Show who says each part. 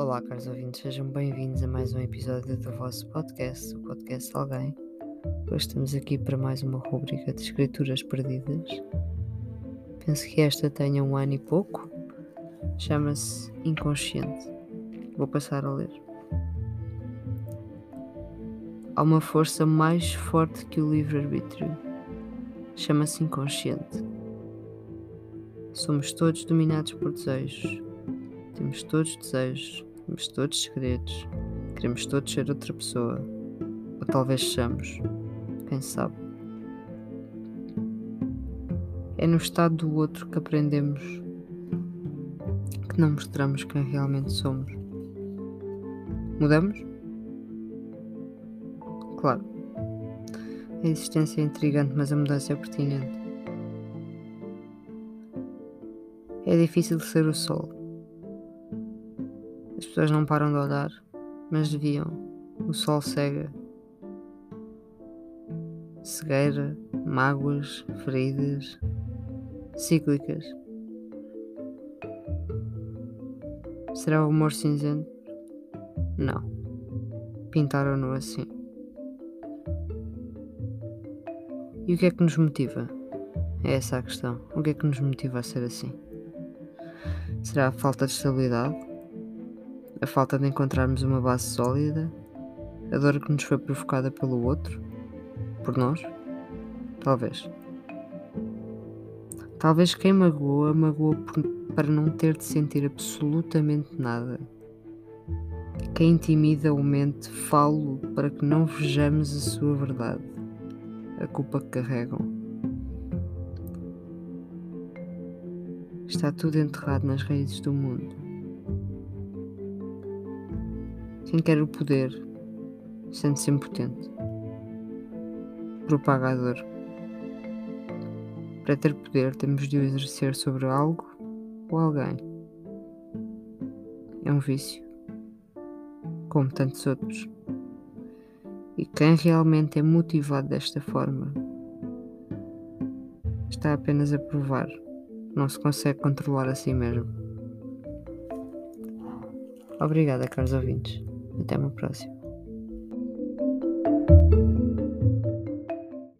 Speaker 1: Olá, caros ouvintes, sejam bem-vindos a mais um episódio do vosso podcast, o Podcast Alguém. Hoje estamos aqui para mais uma rubrica de escrituras perdidas. Penso que esta tenha um ano e pouco. Chama-se Inconsciente. Vou passar a ler. Há uma força mais forte que o livre-arbítrio. Chama-se inconsciente. Somos todos dominados por desejos. Temos todos desejos, temos todos segredos, queremos todos ser outra pessoa. Ou talvez sejamos, quem sabe. É no estado do outro que aprendemos que não mostramos quem realmente somos. Mudamos? Claro. A existência é intrigante, mas a mudança é pertinente. É difícil ser o sol. As pessoas não param de olhar, mas deviam. O sol cega. Cegueira, mágoas, feridas, cíclicas. Será o humor cinzento? Não. Pintaram-no assim. E o que é que nos motiva? É essa a questão. O que é que nos motiva a ser assim? Será a falta de estabilidade? A falta de encontrarmos uma base sólida? A dor que nos foi provocada pelo outro? Por nós? Talvez. Talvez quem magoa, magoa por, para não ter de sentir absolutamente nada. Quem intimida ou mente, falo para que não vejamos a sua verdade, a culpa que carregam. Está tudo enterrado nas raízes do mundo. Quem quer o poder sente-se impotente, propagador. Para ter poder, temos de o exercer sobre algo ou alguém. É um vício, como tantos outros. E quem realmente é motivado desta forma está apenas a provar não se consegue controlar a si mesmo. Obrigada, caros ouvintes. Até uma próxima.